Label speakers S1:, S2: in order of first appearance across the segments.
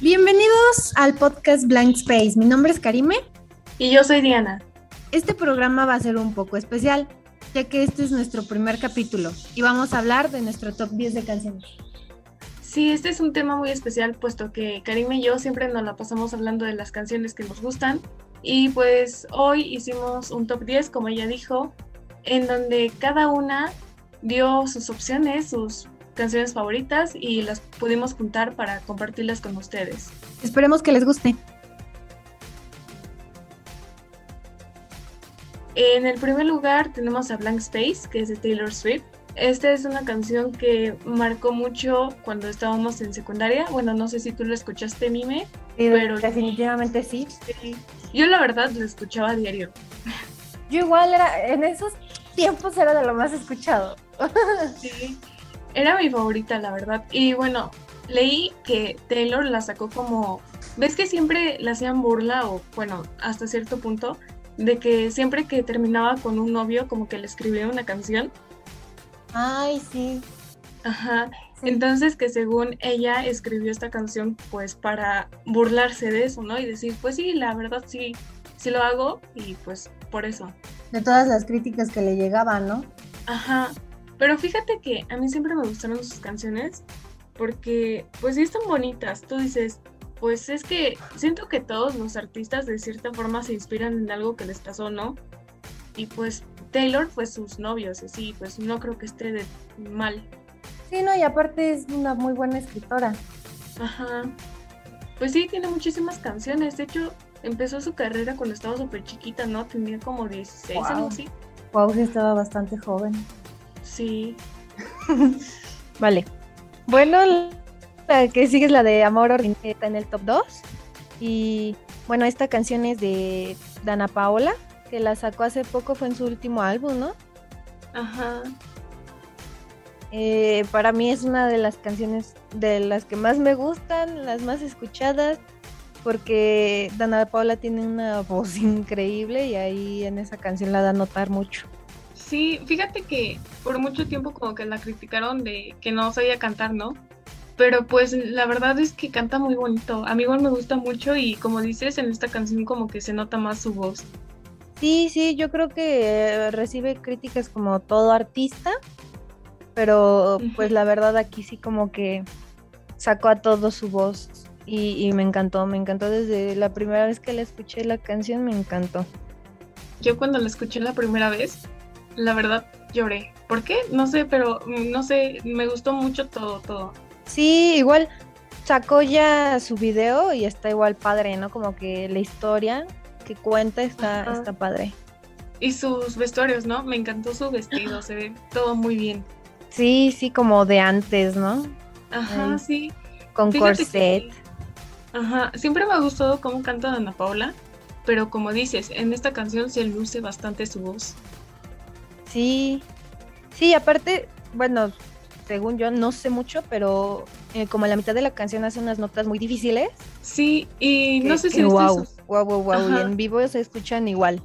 S1: Bienvenidos al podcast Blank Space. Mi nombre es Karime.
S2: Y yo soy Diana.
S1: Este programa va a ser un poco especial, ya que este es nuestro primer capítulo y vamos a hablar de nuestro top 10 de canciones.
S2: Sí, este es un tema muy especial, puesto que Karime y yo siempre nos la pasamos hablando de las canciones que nos gustan. Y pues hoy hicimos un top 10, como ella dijo, en donde cada una dio sus opciones, sus canciones favoritas y las pudimos juntar para compartirlas con ustedes.
S1: Esperemos que les guste.
S2: En el primer lugar tenemos a Blank Space, que es de Taylor Swift. Esta es una canción que marcó mucho cuando estábamos en secundaria. Bueno, no sé si tú lo escuchaste, Mime.
S1: pero definitivamente sí.
S2: Yo la verdad lo escuchaba a diario.
S1: Yo igual era, en esos tiempos era de lo más escuchado.
S2: Sí. Era mi favorita, la verdad. Y bueno, leí que Taylor la sacó como. ¿Ves que siempre le hacían burla o, bueno, hasta cierto punto, de que siempre que terminaba con un novio, como que le escribía una canción?
S1: Ay, sí.
S2: Ajá. Entonces que según ella escribió esta canción pues para burlarse de eso, ¿no? Y decir, pues sí, la verdad sí, sí lo hago y pues por eso.
S1: De todas las críticas que le llegaban, ¿no?
S2: Ajá. Pero fíjate que a mí siempre me gustaron sus canciones porque pues sí están bonitas. Tú dices, pues es que siento que todos los artistas de cierta forma se inspiran en algo que les pasó, ¿no? Y pues Taylor fue sus novios, así, pues no creo que esté de mal.
S1: Sí, no, y aparte es una muy buena escritora.
S2: Ajá. Pues sí, tiene muchísimas canciones. De hecho, empezó su carrera cuando estaba súper chiquita, ¿no? Tenía como 16, algo así.
S1: Wow, sí, estaba bastante joven.
S2: Sí.
S1: vale. Bueno, la que sigue es la de Amor está en el top 2. Y bueno, esta canción es de Dana Paola, que la sacó hace poco, fue en su último álbum, ¿no?
S2: Ajá.
S1: Eh, para mí es una de las canciones de las que más me gustan, las más escuchadas, porque Dana Paola tiene una voz increíble y ahí en esa canción la da a notar mucho.
S2: Sí, fíjate que por mucho tiempo como que la criticaron de que no sabía cantar, ¿no? Pero pues la verdad es que canta muy bonito. A mí igual me gusta mucho y como dices, en esta canción como que se nota más su voz.
S1: Sí, sí, yo creo que recibe críticas como todo artista, pero pues la verdad aquí sí como que sacó a todo su voz y, y me encantó, me encantó desde la primera vez que la escuché la canción, me encantó.
S2: Yo cuando la escuché la primera vez, la verdad lloré. ¿Por qué? No sé, pero mm, no sé, me gustó mucho todo, todo.
S1: Sí, igual sacó ya su video y está igual padre, ¿no? Como que la historia que cuenta está, está padre.
S2: Y sus vestuarios, ¿no? Me encantó su vestido, se ve todo muy bien.
S1: Sí, sí, como de antes, ¿no?
S2: Ajá, sí.
S1: Con corset.
S2: ajá, siempre me ha gustado cómo canta Ana Paula, pero como dices, en esta canción se luce bastante su voz.
S1: Sí, sí, aparte, bueno, según yo no sé mucho, pero eh, como a la mitad de la canción hace unas notas muy difíciles.
S2: Sí, y no sé si
S1: viste wow, wow, wow, wow, y en vivo se escuchan igual.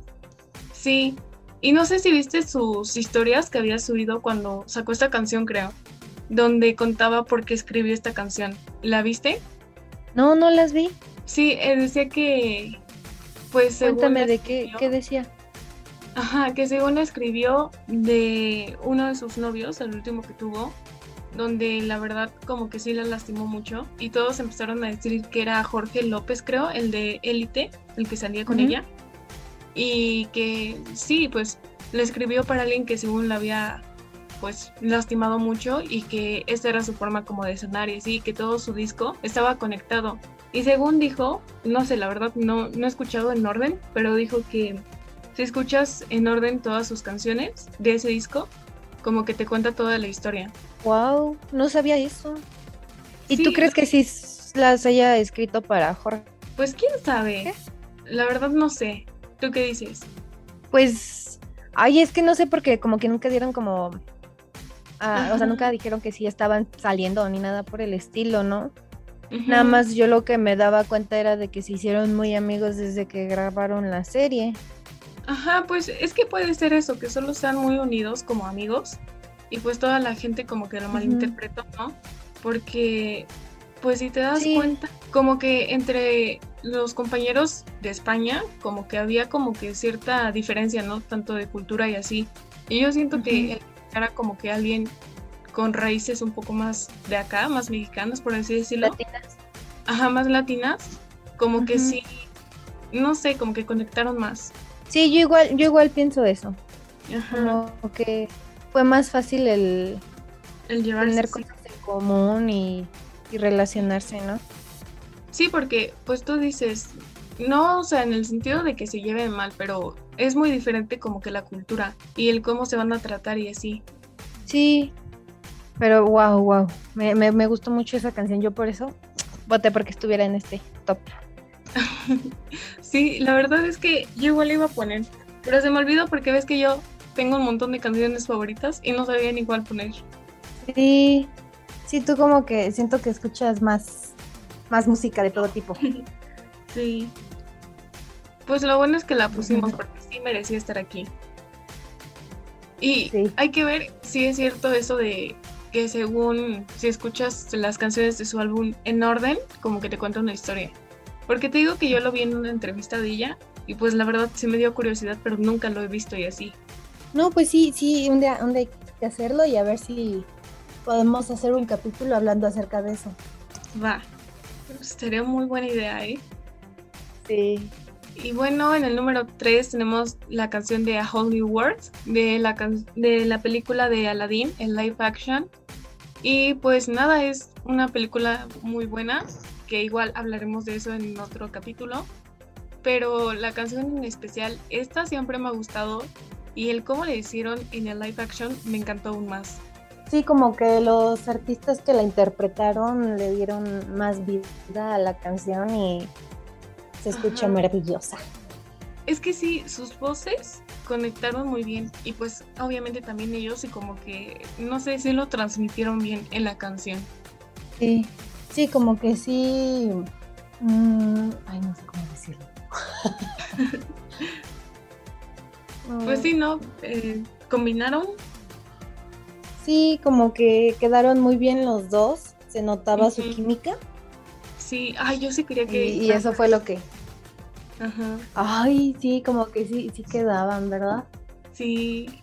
S2: Sí, y no sé si viste sus historias que había subido cuando sacó esta canción, creo, donde contaba por qué escribió esta canción. ¿La viste?
S1: No, no las vi.
S2: Sí, eh, decía que, pues,
S1: cuéntame de qué, qué decía.
S2: Ajá, que según escribió de uno de sus novios, el último que tuvo, donde la verdad como que sí la lastimó mucho y todos empezaron a decir que era Jorge López, creo, el de Élite, el que salía con ella. Y que sí, pues le escribió para alguien que según la había pues lastimado mucho y que esta era su forma como de sanar y así, que todo su disco estaba conectado. Y según dijo, no sé, la verdad no, no he escuchado en orden, pero dijo que si escuchas en orden todas sus canciones de ese disco, como que te cuenta toda la historia.
S1: Wow, no sabía eso. ¿Y tú crees que sí las haya escrito para Jorge?
S2: Pues quién sabe. La verdad no sé. ¿Tú qué dices?
S1: Pues, ay, es que no sé porque como que nunca dieron como, ah, o sea, nunca dijeron que sí estaban saliendo ni nada por el estilo, ¿no? Nada más yo lo que me daba cuenta era de que se hicieron muy amigos desde que grabaron la serie.
S2: Ajá, pues es que puede ser eso, que solo sean muy unidos como amigos y pues toda la gente como que lo malinterpretó, ¿no? Porque pues si te das cuenta, como que entre los compañeros de España, como que había como que cierta diferencia, ¿no? Tanto de cultura y así. Y yo siento que era como que alguien con raíces un poco más de acá, más mexicanas, por así decirlo.
S1: Latinas.
S2: Ajá, más latinas. Como que sí, no sé, como que conectaron más.
S1: Sí, yo igual, yo igual pienso eso. Ajá. Como que fue más fácil el,
S2: el
S1: tener cosas en común y, y relacionarse, ¿no?
S2: Sí, porque pues tú dices, no, o sea, en el sentido de que se lleven mal, pero es muy diferente como que la cultura y el cómo se van a tratar y así.
S1: Sí, pero wow, wow. Me, me, me gustó mucho esa canción. Yo por eso voté porque estuviera en este top.
S2: sí, la verdad es que yo igual iba a poner. Pero se me olvidó porque ves que yo tengo un montón de canciones favoritas y no sabía ni cuál poner.
S1: Sí, sí, tú como que siento que escuchas más, más música de todo tipo.
S2: sí. Pues lo bueno es que la pusimos porque sí merecía estar aquí. Y hay que ver si es cierto eso de que según si escuchas las canciones de su álbum en orden, como que te cuenta una historia. Porque te digo que yo lo vi en una entrevista de ella y pues la verdad sí me dio curiosidad, pero nunca lo he visto y así.
S1: No, pues sí, sí, un día, un día hay que hacerlo y a ver si podemos hacer un capítulo hablando acerca de eso.
S2: Va, sería muy buena idea, ¿eh?
S1: Sí.
S2: Y bueno, en el número 3 tenemos la canción de A Holy World de la, de la película de Aladdin en live action. Y pues nada, es una película muy buena, que igual hablaremos de eso en otro capítulo. Pero la canción en especial, esta siempre me ha gustado y el cómo le hicieron en el live action me encantó aún más.
S1: Sí, como que los artistas que la interpretaron le dieron más vida a la canción y se escucha maravillosa.
S2: Es que sí, sus voces conectaron muy bien y pues obviamente también ellos y como que no sé si lo transmitieron bien en la canción.
S1: Sí, sí, como que sí. Mm, ay, no sé cómo decirlo.
S2: pues sí, ¿no? Eh, combinaron.
S1: Sí, como que quedaron muy bien los dos, se notaba su química.
S2: Sí, ay, yo sí quería que...
S1: Y, eso fue lo que... Ajá. Ay, sí, como que sí, sí quedaban, ¿verdad?
S2: Sí.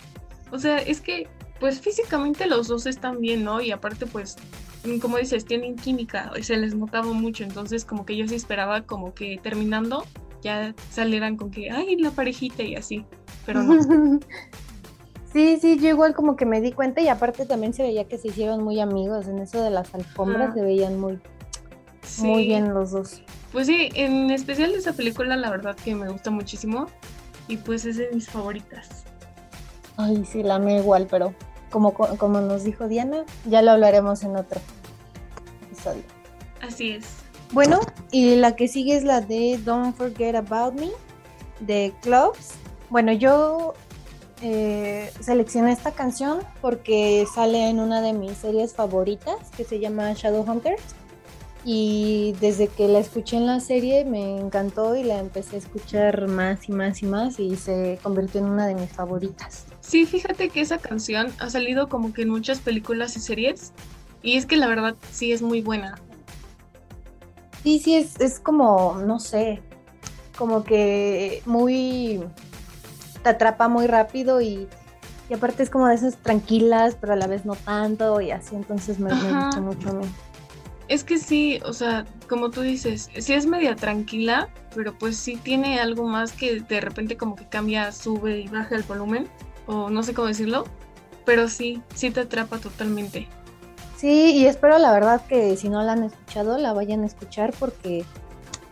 S2: O sea, es que, pues físicamente los dos están bien, ¿no? Y aparte, pues, como dices, tienen química, y se les notaba mucho, entonces como que yo sí esperaba como que terminando ya salieran con que, ay, la parejita y así, pero no.
S1: Sí, sí, yo igual como que me di cuenta y aparte también se veía que se hicieron muy amigos en eso de las alfombras, se veían muy muy bien los dos.
S2: Pues sí, en especial esa película la verdad que me gusta muchísimo y pues es de mis favoritas.
S1: Ay, sí, la amé igual, pero como, como nos dijo Diana, ya lo hablaremos en otro episodio.
S2: Así es.
S1: Bueno, y la que sigue es la de Don't Forget About Me de Clubs. Bueno, yo eh, seleccioné esta canción porque sale en una de mis series favoritas que se llama Shadowhunters y desde que la escuché en la serie me encantó y la empecé a escuchar más y más y más y se convirtió en una de mis favoritas.
S2: Sí, fíjate que esa canción ha salido como que en muchas películas y series y es que la verdad sí es muy buena.
S1: Sí, sí, es, es como, no sé, como que muy... te atrapa muy rápido y, y aparte es como de esas tranquilas, pero a la vez no tanto y así, entonces me, me gusta mucho a mí.
S2: Es que sí, o sea, como tú dices, sí es media tranquila, pero pues sí tiene algo más que de repente como que cambia, sube y baja el volumen, o no sé cómo decirlo, pero sí, sí te atrapa totalmente.
S1: Sí, y espero la verdad que si no la han escuchado, la vayan a escuchar porque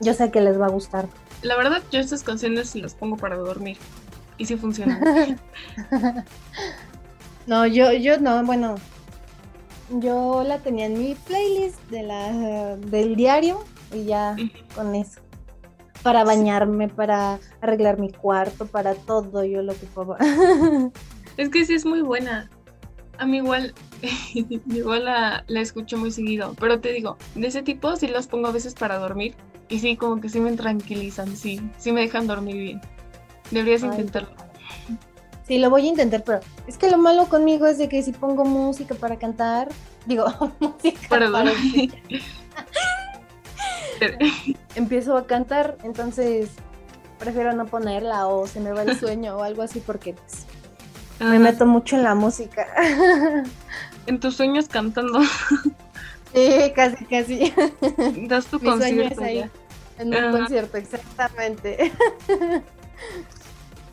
S1: yo sé que les va a gustar.
S2: La verdad, yo estas canciones las pongo para dormir y sí funcionan.
S1: no, yo, yo no, bueno, yo la tenía en mi playlist de la, del diario y ya con eso. Para bañarme, para arreglar mi cuarto, para todo yo lo ocupaba.
S2: es que sí es muy buena. A mí igual, igual la, la escucho muy seguido, pero te digo, de ese tipo sí las pongo a veces para dormir y sí, como que sí me tranquilizan, sí, sí me dejan dormir bien. Deberías intentarlo.
S1: Sí, lo voy a intentar, pero es que lo malo conmigo es de que si pongo música para cantar, digo, música para dormir. empiezo a cantar, entonces prefiero no ponerla o se me va el sueño o algo así porque pues, me meto mucho en la música.
S2: En tus sueños cantando.
S1: Sí, casi, casi.
S2: Das tu concierto.
S1: Ahí, en un concierto, exactamente.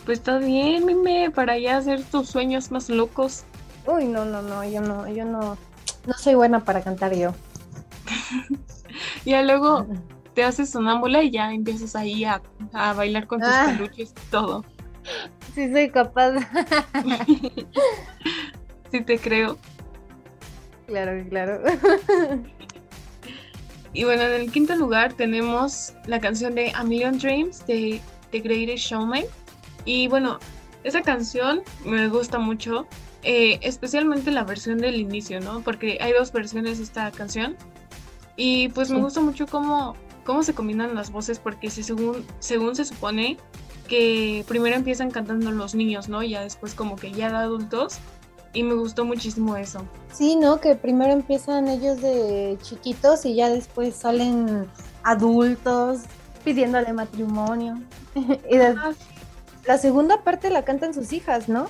S2: Pues está bien, Mime, para ya hacer tus sueños más locos.
S1: Uy, no, no, no, yo no, yo no, no soy buena para cantar yo.
S2: ya luego te haces sonámbula y ya empiezas ahí a, bailar con tus ah. peluches y todo.
S1: Sí, soy capaz.
S2: sí, te creo.
S1: Claro, claro.
S2: y bueno, en el quinto lugar tenemos la canción de A Million Dreams de The Greatest Showman. Y bueno, esa canción me gusta mucho, eh, especialmente la versión del inicio, ¿no? Porque hay dos versiones de esta canción. Y pues me gusta mucho cómo, cómo se combinan las voces, porque si según, según se supone que primero empiezan cantando los niños, ¿no? Y ya después como que ya de adultos. Y me gustó muchísimo eso.
S1: Sí, ¿no? Que primero empiezan ellos de chiquitos y ya después salen adultos pidiéndole matrimonio. y ah, la segunda parte la cantan sus hijas, ¿no?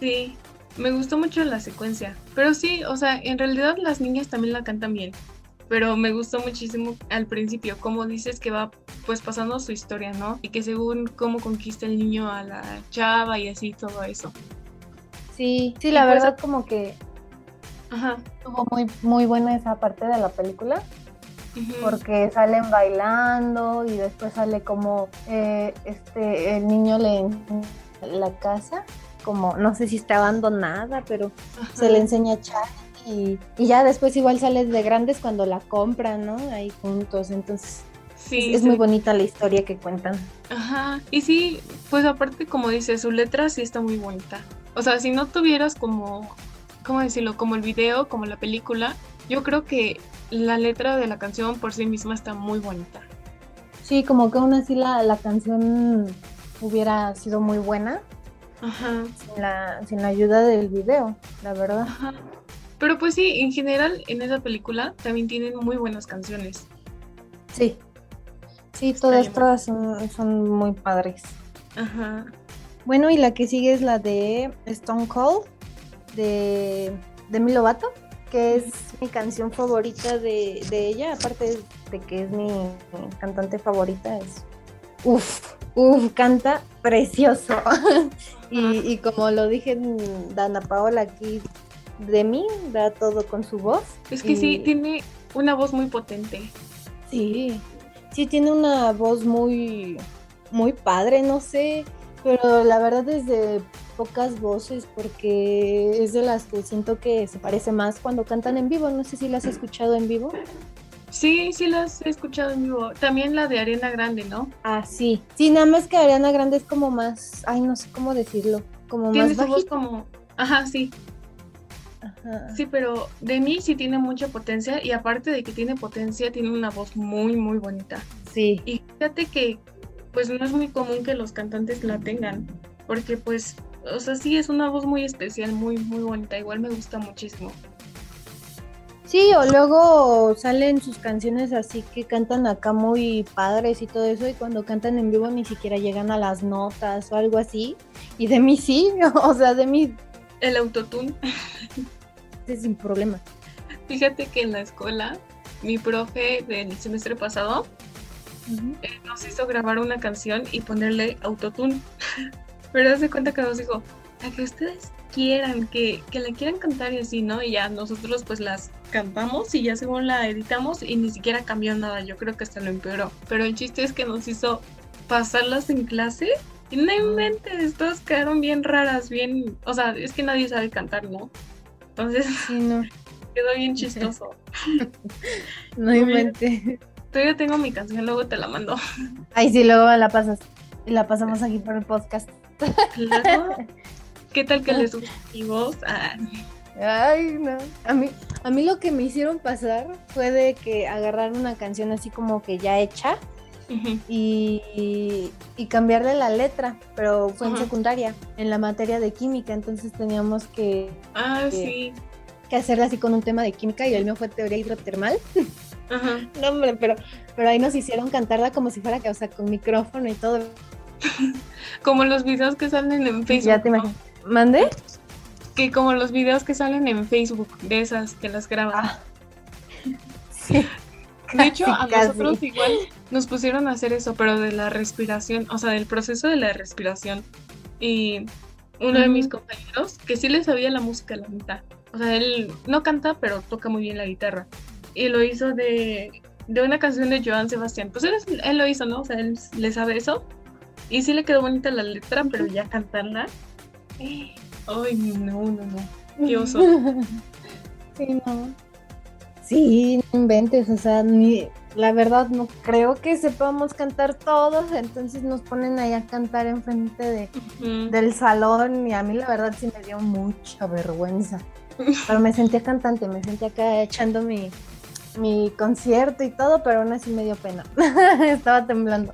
S2: Sí, me gustó mucho la secuencia. Pero sí, o sea, en realidad las niñas también la cantan bien. Pero me gustó muchísimo al principio, como dices que va pues pasando su historia, ¿no? Y que según cómo conquista el niño a la chava y así todo eso.
S1: Sí, sí, la pues, verdad como que Ajá. estuvo muy, muy buena esa parte de la película porque salen bailando y después sale como eh, este el niño le la casa como no sé si está abandonada pero se le enseña a echar y, ya después igual sale de grandes cuando la compran no ahí juntos entonces Sí, es, muy bonita la historia que cuentan.
S2: Ajá, y sí, pues aparte como dice, su letra sí está muy bonita. O sea, si no tuvieras como, ¿cómo decirlo? Como el video, como la película, yo creo que la letra de la canción por sí misma está muy bonita.
S1: Sí, como que aún así la, la canción hubiera sido muy buena. Ajá. Sin la, sin la ayuda del video, la verdad. Ajá.
S2: Pero pues sí, en general en esa película también tienen muy buenas canciones.
S1: Sí. Sí, todas, todas son, son, muy padres. Ajá. Bueno, y la que sigue es la de Stone Cold, de Demi Lovato que es mi canción favorita de, ella, aparte de que es mi, cantante favorita, es uff, uff, canta precioso. y, como lo dije Dana Paola aquí de mí, da todo con su voz.
S2: Es que sí, tiene una voz muy potente.
S1: Sí, sí, tiene una voz muy, muy padre, no sé, pero la verdad es de pocas voces porque es de las que siento que se parece más cuando cantan en vivo. No sé si las has escuchado en vivo.
S2: Sí, sí las he escuchado en vivo. También la de Ariana Grande, ¿no?
S1: Ah, sí. Sí, nada más que Ariana Grande es como más, ay, no sé cómo decirlo, como
S2: tiene
S1: más
S2: su voz como, ajá, sí. Ajá. Sí, pero de mí sí tiene mucha potencia y aparte de que tiene potencia, tiene una voz muy, muy bonita.
S1: Sí.
S2: Y fíjate que pues no es muy común que los cantantes la tengan, porque pues o sea, sí es una voz muy especial, muy, muy bonita, igual me gusta muchísimo.
S1: Sí, o luego salen sus canciones así que cantan acá muy padres y todo eso, y cuando cantan en vivo ni siquiera llegan a las notas o algo así. Y de mí sí, o sea, de mí.
S2: El autotune.
S1: Sin problema.
S2: Fíjate que en la escuela, mi profe del semestre pasado eh, nos hizo grabar una canción y ponerle autotune. Pero hace cuenta que nos dijo, a que ustedes quieran, que, que la quieran cantar y así, ¿no? Y ya nosotros pues las cantamos y ya según la editamos y ni siquiera cambió nada, yo creo que hasta lo empeoró. Pero el chiste es que nos hizo pasarlas en clase y no inventes, todas quedaron bien raras, bien, o sea, es que nadie sabe cantar, ¿no? Entonces, no. quedó bien chistoso.
S1: no inventes.
S2: Todavía tengo mi canción, luego te la mando.
S1: Ay, sí, luego la pasas. Y la pasamos aquí por el podcast.
S2: ¿Qué tal que les voz? Ah.
S1: Ay, no. A mí, a mí lo que me hicieron pasar fue de que agarrar una canción así como que ya hecha y, y, cambiarle la letra, pero fue en secundaria, en la materia de química, entonces teníamos que,
S2: ah, sí.
S1: que hacerla así con un tema de química y el mío fue teoría hidrotermal. Ajá. no, hombre, pero, pero ahí nos hicieron cantarla como si fuera que, o sea, con micrófono y todo.
S2: como los videos que salen en Facebook.
S1: Ya te imaginas. ¿Mande?
S2: Que como los videos que salen en Facebook, de esas que las graban. Ah. Sí. De hecho, a nosotros igual nos pusieron a hacer eso, pero de la respiración, o sea, del proceso de la respiración. Y uno de mis compañeros, que sí le sabía la música a la mitad, o sea, él no canta, pero toca muy bien la guitarra. Y lo hizo de, de una canción de Joan Sebastián. Pues él, él, lo hizo, ¿no? O sea, él le sabe eso. Y sí le quedó bonita la letra, pero ya cantarla. Ay, no, no, no. Qué oso.
S1: Sí, no. Sí, no inventes, o sea, ni, la verdad no creo que sepamos cantar todos, entonces nos ponen ahí a cantar enfrente de, del salón y a mí la verdad sí me dio mucha vergüenza. Pero me sentía cantante, me sentía acá echando mi, mi concierto y todo, pero aún así me dio pena. Estaba temblando.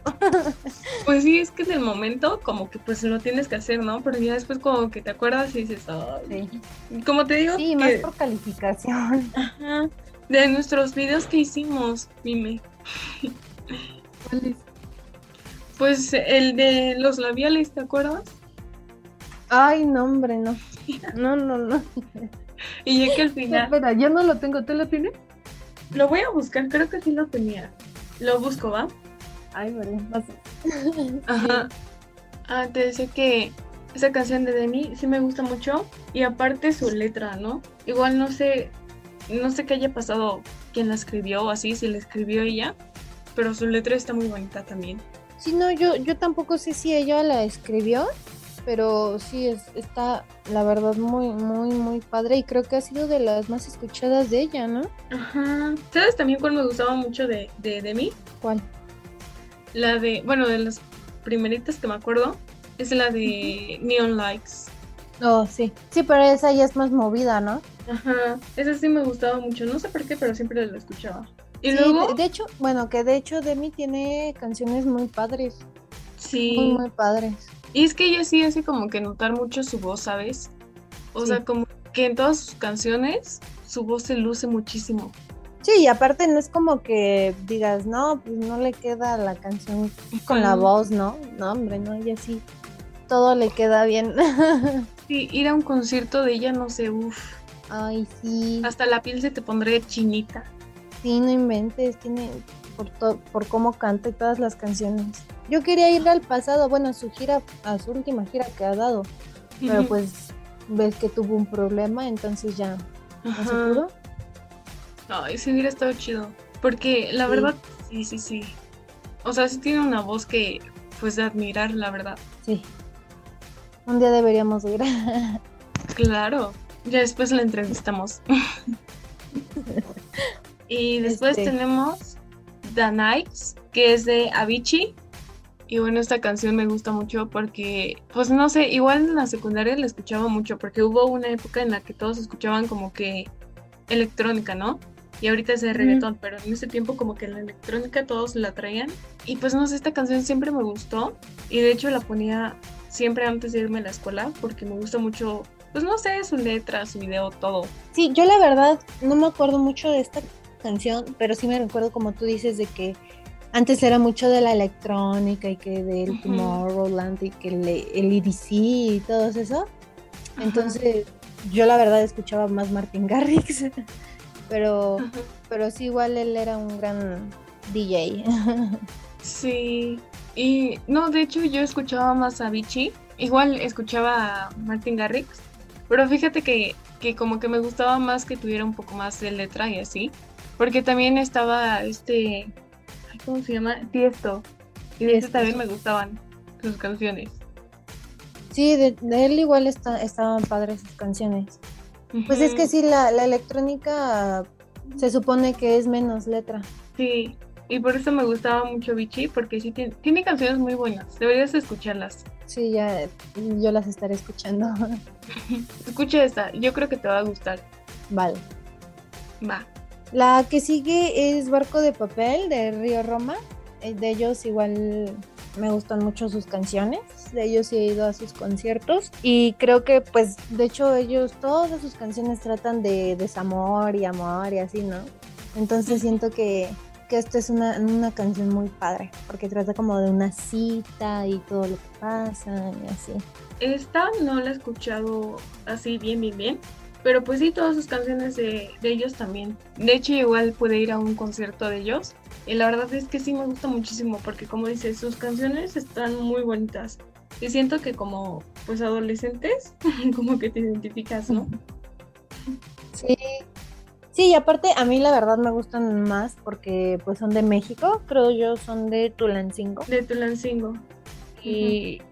S2: pues sí, es que en el momento como que pues lo tienes que hacer, ¿no? Pero ya después como que te acuerdas y dices, Ay. sí. como te digo.
S1: Sí, más por calificación.
S2: Ajá de nuestros videos que hicimos, dime. Pues el de los labiales, ¿te acuerdas?
S1: Ay, no, hombre, no. No, no, no.
S2: y ya que al final.
S1: Espera, yo no lo tengo, ¿tú lo tienes?
S2: Lo voy a buscar, creo que sí lo tenía. Lo busco, ¿va?
S1: Ay, María,
S2: Ajá. Ah, te decía que esa canción de Demi sí me gusta mucho. Y aparte su letra, ¿no? Igual no sé, no sé qué haya pasado quién la escribió o así, si la escribió ella, pero su letra está muy bonita también.
S1: Sí, no, yo, yo tampoco sé si ella la escribió, pero sí es, está, la verdad, muy, muy, muy padre y creo que ha sido de las más escuchadas de ella, ¿no?
S2: Ajá. ¿Sabes también cuál me gustaba mucho de, de, de mí?
S1: ¿Cuál?
S2: La de, bueno, de las primeritas que me acuerdo, es la de Neon Likes.
S1: Oh, sí. Sí, pero esa ya es más movida, ¿no?
S2: Ajá, esa sí me gustaba mucho, no sé por qué, pero siempre la escuchaba. Y luego...
S1: De, hecho, bueno, que de hecho Demi tiene canciones muy padres.
S2: Sí.
S1: Muy, muy padres.
S2: Y es que ella sí hace como que notar mucho su voz, ¿sabes? O sea, como que en todas sus canciones su voz se luce muchísimo.
S1: Sí, y aparte no es como que digas, no, pues no le queda la canción con la voz, ¿no? No, hombre, no, ella sí, todo le queda bien.
S2: sí, ir a un concierto de ella, no sé, uff.
S1: Ay, sí.
S2: Hasta la piel se te pondría chinita.
S1: Sí, no inventes, tiene por, por cómo canta y todas las canciones. Yo quería ir al pasado, bueno, a su gira, a su última gira que ha dado, pero pues ves que tuvo un problema, entonces ya no se pudo.
S2: Ay, sí hubiera estado chido, porque la verdad, sí, sí, sí. O sea, sí tiene una voz que, pues, de admirar, la verdad.
S1: Sí. Un día deberíamos ir.
S2: claro. Ya después la entrevistamos. y después este. tenemos The Nights, que es de Avicii. Y bueno, esta canción me gusta mucho porque, pues no sé, igual en la secundaria la escuchaba mucho porque hubo una época en la que todos escuchaban como que electrónica, ¿no? Y ahorita es de reggaetón, pero en ese tiempo como que la electrónica todos la traían. Y pues no sé, esta canción siempre me gustó y de hecho la ponía siempre antes de irme a la escuela porque me gusta mucho pues no sé, su letra, su video, todo.
S1: Sí, yo la verdad no me acuerdo mucho de esta canción, pero sí me recuerdo como tú dices de que antes era mucho de la electrónica y que del Tomorrowland y que el, el EDC y todo eso. Entonces, yo la verdad escuchaba más Martin Garrix, pero, pero sí igual él era un gran DJ.
S2: sí, y no, de hecho yo escuchaba más a Vichy, igual escuchaba a Martin Garrix, pero fíjate que, que como que me gustaba más que tuviera un poco más de letra y así. Porque también estaba este. ¿Cómo se llama? Tiesto. Y de ese también me gustaban sus canciones.
S1: Sí, de, él igual estaban padres sus canciones. Pues es que sí, la, la, electrónica se supone que es menos letra.
S2: Sí, y por eso me gustaba mucho Vichy, porque sí tiene, tiene canciones muy buenas, deberías escucharlas.
S1: Sí, ya yo las estaré escuchando.
S2: Escucha esta, yo creo que te va a gustar.
S1: Vale.
S2: Va.
S1: La que sigue es Barco de Papel de Río Roma. Eh, de ellos igual me gustan mucho sus canciones. De ellos he ido a sus conciertos. Y creo que pues de hecho ellos todas sus canciones tratan de desamor y amor y así, ¿no? Entonces siento que que esta es una, una, canción muy padre, porque trata como de una cita y todo lo que pasa y así.
S2: Esta no la he escuchado así bien, bien, bien, pero pues sí, todas sus canciones de, de ellos también. De hecho, igual puede ir a un concierto de ellos. Y la verdad es que sí me gusta muchísimo, porque como dices, sus canciones están muy bonitas. Y siento que como pues adolescentes, como que te identificas, ¿no?
S1: Sí, Sí, y aparte a mí la verdad me gustan más porque pues son de México, creo yo son de Tulancingo.
S2: De Tulancingo.
S1: Y,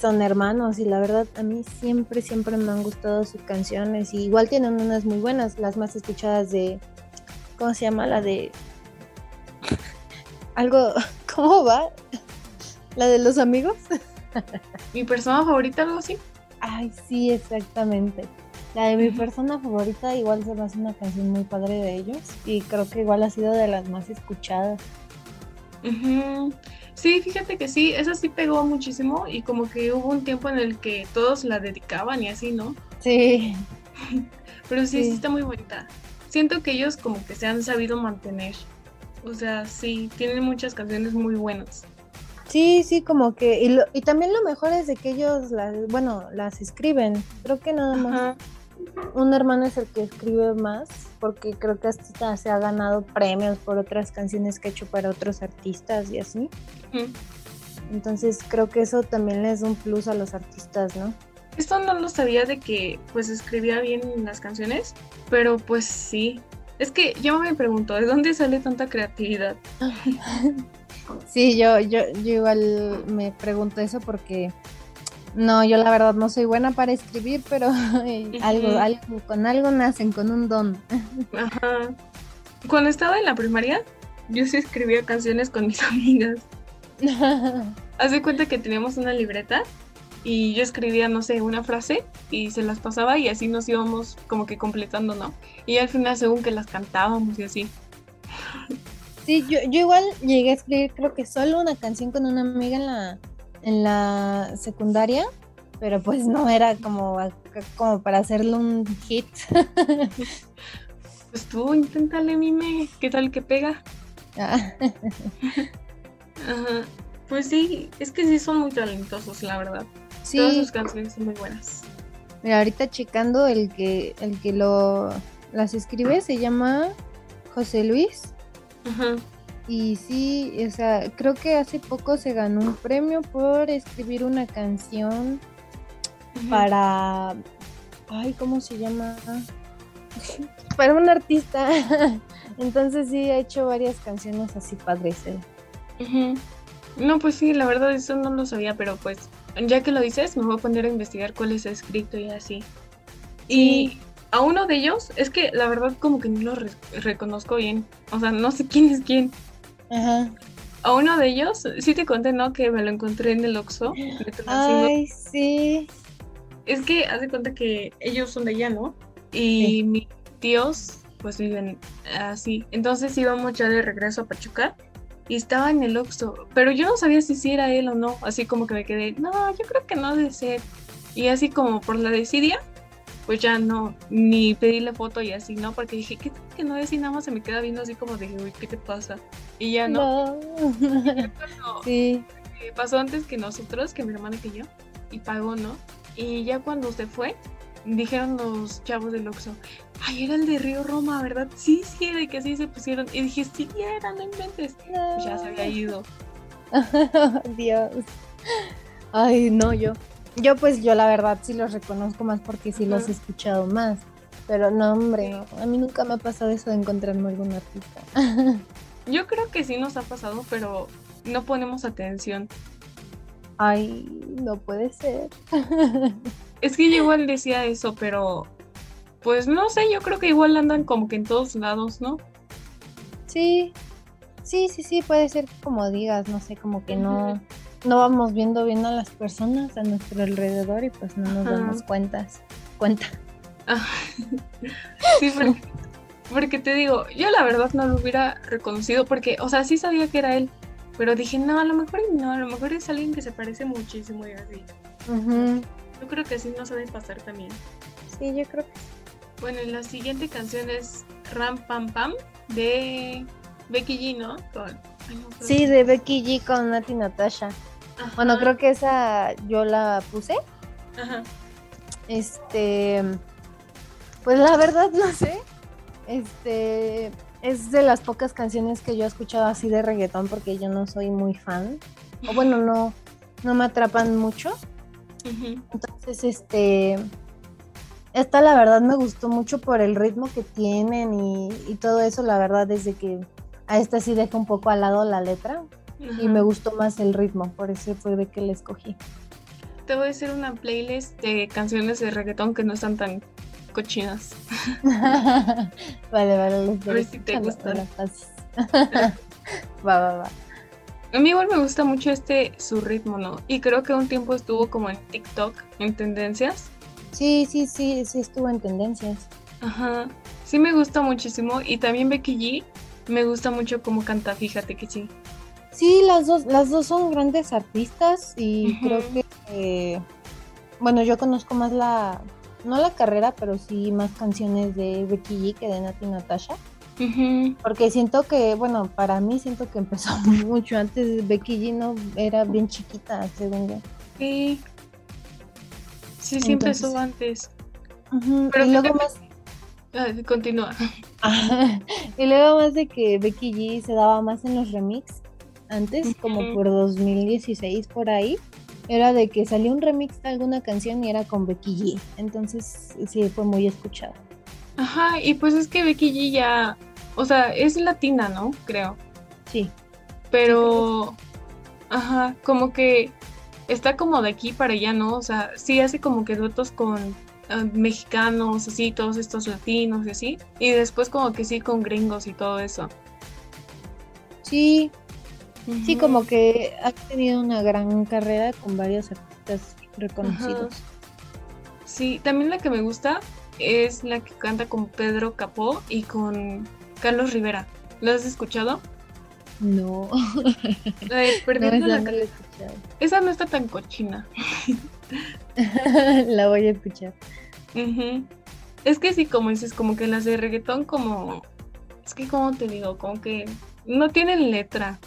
S1: son hermanos y la verdad a mí siempre, siempre me han gustado sus canciones y igual tienen unas muy buenas, las más escuchadas de, ¿cómo se llama? La de... Algo, ¿cómo va? La de los amigos.
S2: Mi persona favorita, algo así.
S1: Ay, sí, exactamente. La de mi persona favorita igual se me hace una canción muy padre de ellos y creo que igual ha sido de las más escuchadas.
S2: Sí, fíjate que sí, esa sí pegó muchísimo y como que hubo un tiempo en el que todos la dedicaban y así, ¿no?
S1: Sí.
S2: Pero sí, sí, está muy bonita. Siento que ellos como que se han sabido mantener. O sea, sí, tienen muchas canciones muy buenas.
S1: Sí, sí, como que, y, y también lo mejor es de que ellos, las, bueno, las escriben. Creo que nada más un hermano es el que escribe más, porque creo que hasta se ha ganado premios por otras canciones que ha hecho para otros artistas y así. Entonces creo que eso también les da un plus a los artistas, ¿no?
S2: Esto no lo sabía de que pues escribía bien las canciones, pero pues sí. Es que yo me pregunto, ¿de dónde sale tanta creatividad?
S1: sí, yo, yo, yo igual me pregunto eso porque no, yo la verdad no soy buena para escribir, pero algo, algo, con algo nacen, con un don.
S2: Ajá. Cuando estaba en la primaria, yo sí escribía canciones con mis amigas. Haz de cuenta que teníamos una libreta y yo escribía, no sé, una frase y se las pasaba y así nos íbamos como que completando, ¿no? Y al final según que las cantábamos y así.
S1: Sí, yo, yo igual llegué a escribir creo que solo una canción con una amiga en la, en la secundaria, pero pues no era como, como para hacerle un hit.
S2: pues tú inténtale, mime, ¿qué tal que pega? Ah. Ajá. Pues sí, es que sí son muy talentosos, la verdad. Sí. Todas sus canciones son muy buenas.
S1: Mira, ahorita checando el que el que lo las escribe se llama José Luis. Ajá. Y sí, o sea, creo que hace poco se ganó un premio por escribir una canción para. Ay, ¿cómo se llama? para un artista. Entonces sí, ha hecho varias canciones así padres.
S2: No, pues sí, la verdad eso no lo sabía, pero pues ya que lo dices, me voy a poner a investigar cuál es escrito y así. Y a uno de ellos, es que la verdad como que no lo reconozco bien. O sea, no sé quién es quién. Ajá. A uno de ellos, sí te conté, ¿no? Que me lo encontré en el Oxxo.
S1: Ay, sí.
S2: Es que haz de cuenta que ellos son de allá, ¿no? Y mis tíos, pues viven así. Entonces íbamos ya de regreso a Pachuca y estaba en el Oxxo. Pero yo no sabía si sí era él o no. Así como que me quedé, no, yo creo que no debe ser. Y así como por la desidia, pues ya no, ni pedí la foto y así, ¿no? Porque dije, ¿qué que no es? Y nada más se me queda viendo así como de, uy, ¿qué te pasa? Y ya no. sí. Eh, pasó antes que nosotros, que mi hermana y que yo, y pagó, ¿no? Y ya cuando se fue, dijeron los chavos del Oxxo, ay, era el de Río Roma, ¿verdad? Sí, sí, de que así se pusieron. Y dije, sí, era, no inventes. Pues ya se había ido.
S1: Dios. Ay, no, yo. Yo pues yo la verdad sí los reconozco más porque sí los he escuchado más. Pero no, hombre, a mí nunca me ha pasado eso de encontrarme algún artista.
S2: Yo creo que sí nos ha pasado, pero no ponemos atención.
S1: Ay, no puede ser.
S2: es que yo igual decía eso, pero pues no sé, yo creo que igual andan como que en todos lados, ¿no?
S1: Sí, Sí, sí, sí, puede ser como digas, no sé, como que no, no vamos viendo bien a las personas a nuestro alrededor y pues no nos damos cuentas, cuenta.
S2: Ah, sí, porque, porque te digo, yo la verdad no lo hubiera reconocido porque, o sea, sí sabía que era él, pero dije, no, a lo mejor no, a lo mejor es alguien que se parece muchísimo y así. Yo creo que así no sabe pasar también.
S1: Sí, yo creo que
S2: Bueno, la siguiente canción es Ram Pam Pam de Becky G, ¿no?
S1: sí, de Becky G con Nati Natasha. Bueno, creo que esa yo la puse. Ajá. Este, pues la verdad no sé. Este, es de las pocas canciones que yo he escuchado así de reggaetón porque yo no soy muy fan. O bueno, no, no me atrapan mucho. Entonces, este, esta la verdad me gustó mucho por el ritmo que tienen y, todo eso, la verdad, desde que a esta sí deja un poco al lado la letra y me gustó más el ritmo, por eso fue de que la escogí.
S2: Te voy a hacer una playlist de canciones de reggaetón que no están tan cochinas.
S1: vale, vale,
S2: A ver si te gustan.
S1: va, va, va.
S2: A mí igual me gusta mucho este su ritmo, ¿no? Y creo que un tiempo estuvo como en TikTok, en tendencias.
S1: Sí, sí, sí, sí estuvo en tendencias.
S2: Ajá. Sí me gusta muchísimo. Y también Becky G me gusta mucho cómo canta, fíjate que sí.
S1: Sí, las dos, las dos son grandes artistas y creo que eh, bueno, yo conozco más la, no la carrera, pero sí más canciones de Becky G que de Nati Natasha. Porque siento que, bueno, para mí siento que empezó mucho antes. Becky G no era bien chiquita, según yo.
S2: Sí. Sí, sí empezó antes.
S1: Pero y luego más.
S2: Continúa.
S1: y luego más de que Becky G se daba más en los remix antes, como por 2016 por ahí. Era de que salía un remix de alguna canción y era con Becky G. Entonces sí fue muy escuchado.
S2: Ajá, y pues es que Becky G ya o sea, es latina, ¿no? Creo.
S1: Sí.
S2: Pero, ajá, como que está como de aquí para allá, ¿no? O sea, sí hace como que duetos con ah, mexicanos, así, todos estos latinos y así. Y después como que sí con gringos y todo eso.
S1: Sí, sí, como que ha tenido una gran carrera con varios artistas reconocidos.
S2: Sí, también la que me gusta es la que canta con Pedro Capó y con Carlos Rivera. ¿Lo has escuchado?
S1: No.
S2: perdiendo la esa no está tan cochina.
S1: la voy a escuchar.
S2: Es que sí, como dices, como que las de reggaetón, como. Es que, como te digo, como que no tienen letra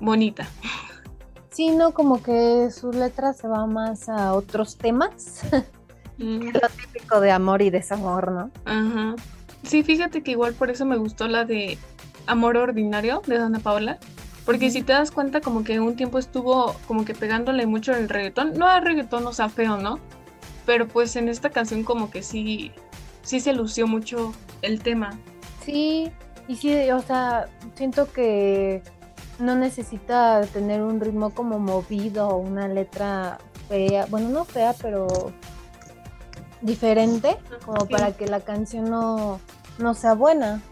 S2: bonita.
S1: Sí, no, como que su letra se va más a otros temas. Lo típico de amor y desamor, ¿no?
S2: Ajá. Sí, fíjate que igual por eso me gustó la de Amor Ordinario de Dana Paola. Porque si te das cuenta, como que un tiempo estuvo como que pegándole mucho el reggaetón. No a reggaetón, o sea, feo, ¿no? Pero pues en esta canción como que sí, sí se lució mucho el tema.
S1: Sí, y sí, o sea, siento que no necesita tener un ritmo como movido o una letra fea. Bueno, no fea, pero diferente, como para que la canción no, no sea buena.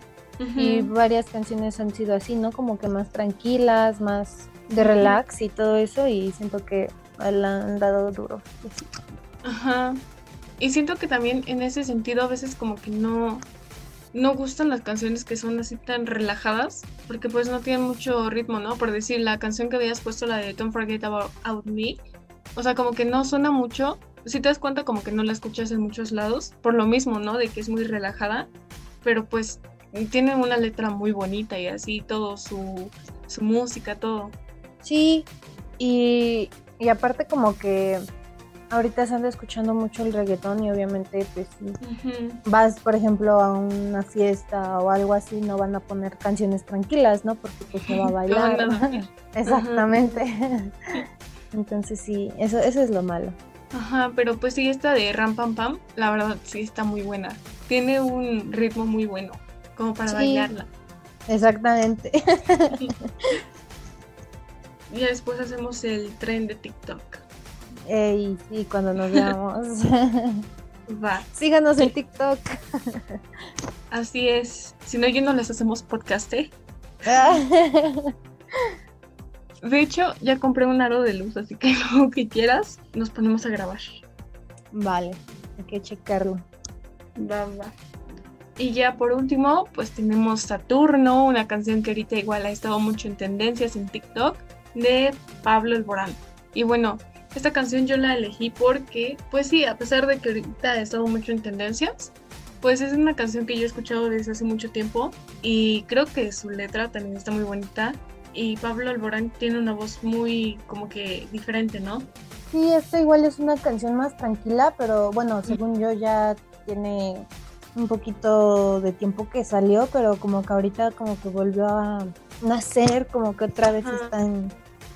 S1: Y varias canciones han sido así, ¿no? Como que más tranquilas, más de relax y todo eso, y siento que la han dado duro.
S2: Ajá. Y siento que también en ese sentido a veces como que no, no gustan las canciones que son así tan relajadas, porque pues no tienen mucho ritmo, ¿no? Por decir, la canción que habías puesto, la de Don't Forget About Me, o sea, como que no suena mucho. Si te das cuenta, como que no la escuchas en muchos lados, por lo mismo, ¿no? De que es muy relajada pero pues tiene una letra muy bonita y así todo su, música, todo.
S1: Sí, y, aparte como que ahorita se anda escuchando mucho el reggaetón y obviamente pues vas por ejemplo a una fiesta o algo así no van a poner canciones tranquilas, ¿no? Porque pues se va a bailar. Exactamente. Entonces sí, eso, eso es lo malo.
S2: Ajá, pero pues sí, esta de Ram Pam Pam, la verdad sí está muy buena. Tiene un ritmo muy bueno, como para bailarla.
S1: Exactamente.
S2: y después hacemos el tren de TikTok.
S1: Ey, sí, cuando nos veamos.
S2: Va.
S1: Síganos en TikTok.
S2: Así es. Si no, yo no les hacemos podcast, ¿eh? De hecho, ya compré un aro de luz, así que lo que quieras, nos ponemos a grabar.
S1: Vale, hay que checarlo.
S2: Va, va. Y ya por último, pues tenemos Saturno, una canción que ahorita igual ha estado mucho en tendencias en TikTok, de Pablo Alborán. Y bueno, esta canción yo la elegí porque, pues sí, a pesar de que ahorita ha estado mucho en tendencias, pues es una canción que yo he escuchado desde hace mucho tiempo y creo que su letra también está muy bonita. Y Pablo Alborán tiene una voz muy como que diferente, ¿no?
S1: Sí, esta igual es una canción más tranquila, pero bueno, según yo ya tiene un poquito de tiempo que salió, pero como que ahorita como que volvió a nacer, como que otra vez están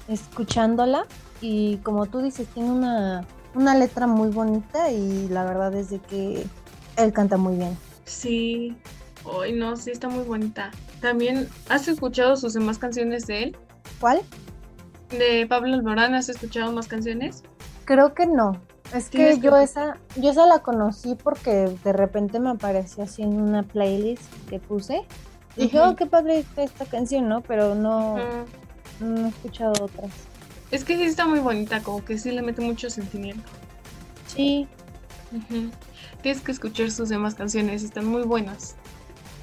S1: escuchándola y como tú dices, tiene una, una letra muy bonita y la verdad es de que él canta muy bien.
S2: Sí, hoy no, sí está muy bonita. También, ¿has escuchado sus demás canciones de él?
S1: ¿Cuál?
S2: De Pablo Alborán, ¿has escuchado más canciones?
S1: Creo que no. Es que yo esa, yo esa la conocí porque de repente me apareció así en una playlist que puse. Y dije, oh, qué padre esta canción, ¿no? Pero no, no he escuchado otras.
S2: Es que sí está muy bonita, como que sí le mete mucho sentimiento.
S1: Sí.
S2: Tienes que escuchar sus demás canciones, están muy buenas.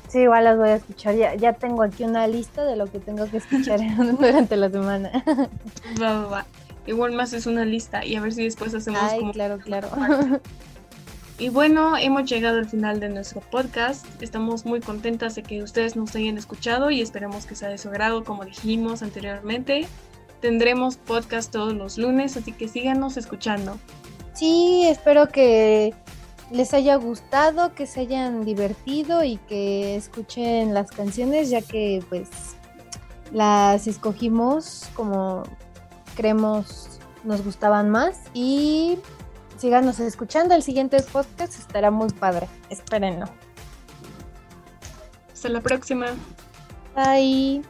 S1: Sí, igual las voy a escuchar. Ya, ya tengo aquí una lista de lo que tengo que escuchar durante la semana.
S2: va, va, va. Igual más es una lista y a ver si después hacemos
S1: Ay, claro, claro.
S2: Y bueno, hemos llegado al final de nuestro podcast. Estamos muy contentas de que ustedes nos hayan escuchado y esperemos que sea de su agrado, como dijimos anteriormente. Tendremos podcast todos los lunes, así que síganos escuchando.
S1: Sí, espero que les haya gustado, que se hayan divertido y que escuchen las canciones, ya que pues las escogimos como creemos nos gustaban más y síganos escuchando. El siguiente podcast estará muy padre. Espérenlo.
S2: Hasta la próxima.
S1: Bye.